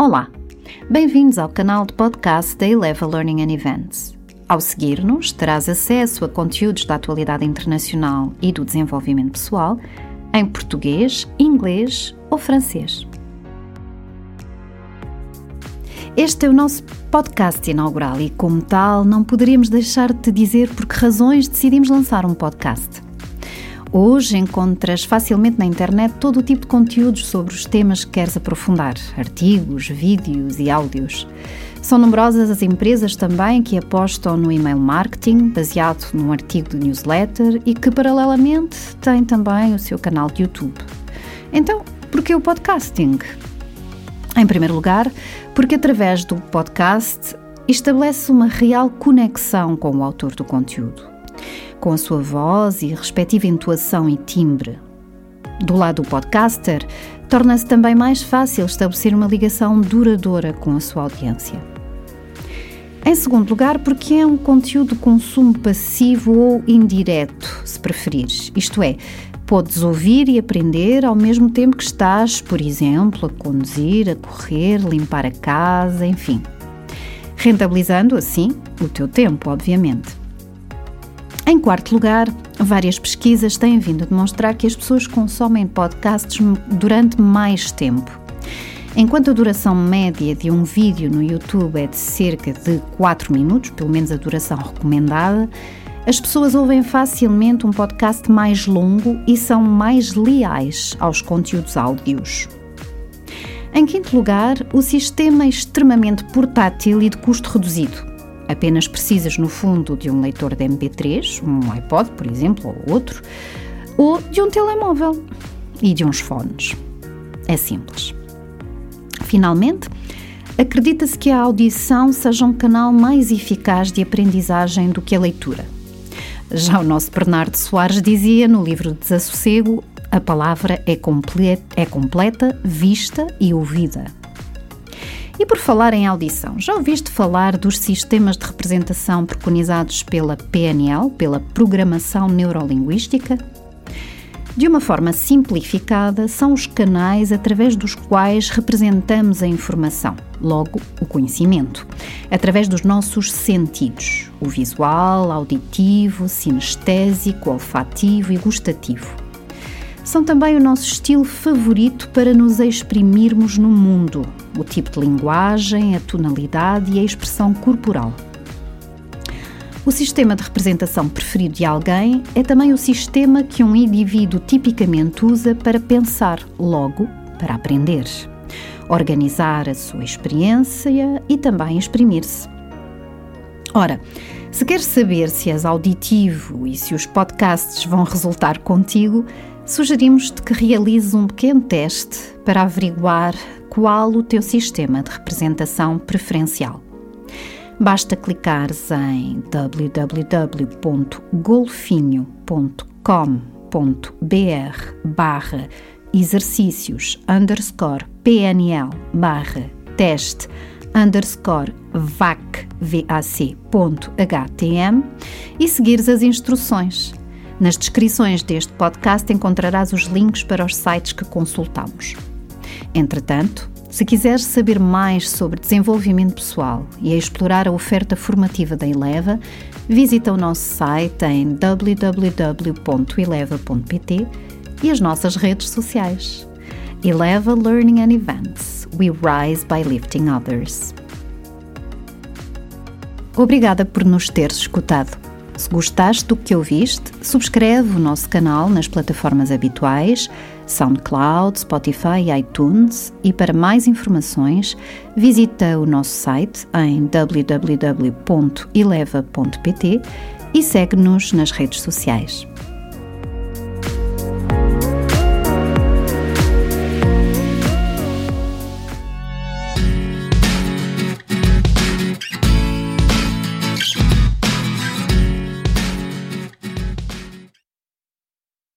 Olá, bem-vindos ao canal de podcast da Eleva Learning and Events. Ao seguir-nos, terás acesso a conteúdos da atualidade internacional e do desenvolvimento pessoal em português, inglês ou francês. Este é o nosso podcast inaugural e, como tal, não poderíamos deixar de te dizer por que razões decidimos lançar um podcast. Hoje encontras facilmente na internet todo o tipo de conteúdos sobre os temas que queres aprofundar, artigos, vídeos e áudios. São numerosas as empresas também que apostam no email marketing, baseado num artigo de newsletter e que, paralelamente, têm também o seu canal de YouTube. Então, por que o podcasting? Em primeiro lugar, porque através do podcast estabelece uma real conexão com o autor do conteúdo com a sua voz e respectiva entoação e timbre. Do lado do podcaster, torna-se também mais fácil estabelecer uma ligação duradoura com a sua audiência. Em segundo lugar, porque é um conteúdo de consumo passivo ou indireto, se preferires. Isto é, podes ouvir e aprender ao mesmo tempo que estás, por exemplo, a conduzir, a correr, limpar a casa, enfim. Rentabilizando assim o teu tempo, obviamente. Em quarto lugar, várias pesquisas têm vindo a demonstrar que as pessoas consomem podcasts durante mais tempo. Enquanto a duração média de um vídeo no YouTube é de cerca de 4 minutos, pelo menos a duração recomendada, as pessoas ouvem facilmente um podcast mais longo e são mais leais aos conteúdos áudios. Em quinto lugar, o sistema é extremamente portátil e de custo reduzido. Apenas precisas, no fundo, de um leitor de MP3, um iPod, por exemplo, ou outro, ou de um telemóvel e de uns fones. É simples. Finalmente, acredita-se que a audição seja um canal mais eficaz de aprendizagem do que a leitura. Já o nosso Bernardo Soares dizia no livro Desassossego: a palavra é, completa, é completa, vista e ouvida. E por falar em audição, já ouviste falar dos sistemas de representação preconizados pela PNL, pela Programação Neurolinguística? De uma forma simplificada, são os canais através dos quais representamos a informação, logo o conhecimento, através dos nossos sentidos: o visual, auditivo, sinestésico, olfativo e gustativo são também o nosso estilo favorito para nos exprimirmos no mundo, o tipo de linguagem, a tonalidade e a expressão corporal. O sistema de representação preferido de alguém é também o sistema que um indivíduo tipicamente usa para pensar, logo para aprender, organizar a sua experiência e também exprimir-se. Ora, se queres saber se és auditivo e se os podcasts vão resultar contigo, sugerimos-te que realizes um pequeno teste para averiguar qual o teu sistema de representação preferencial. Basta clicares em www.golfinho.com.br barra exercícios underscore PNL barra teste underscore vac, vac.htm e seguires as instruções. Nas descrições deste podcast encontrarás os links para os sites que consultamos. Entretanto, se quiseres saber mais sobre desenvolvimento pessoal e a explorar a oferta formativa da Eleva, visita o nosso site em www.eleva.pt e as nossas redes sociais. Eleva Learning and Events. We rise by lifting others. Obrigada por nos teres escutado. Se gostaste do que ouviste, subscreve o nosso canal nas plataformas habituais SoundCloud, Spotify e iTunes e para mais informações visita o nosso site em www.eleva.pt e segue-nos nas redes sociais.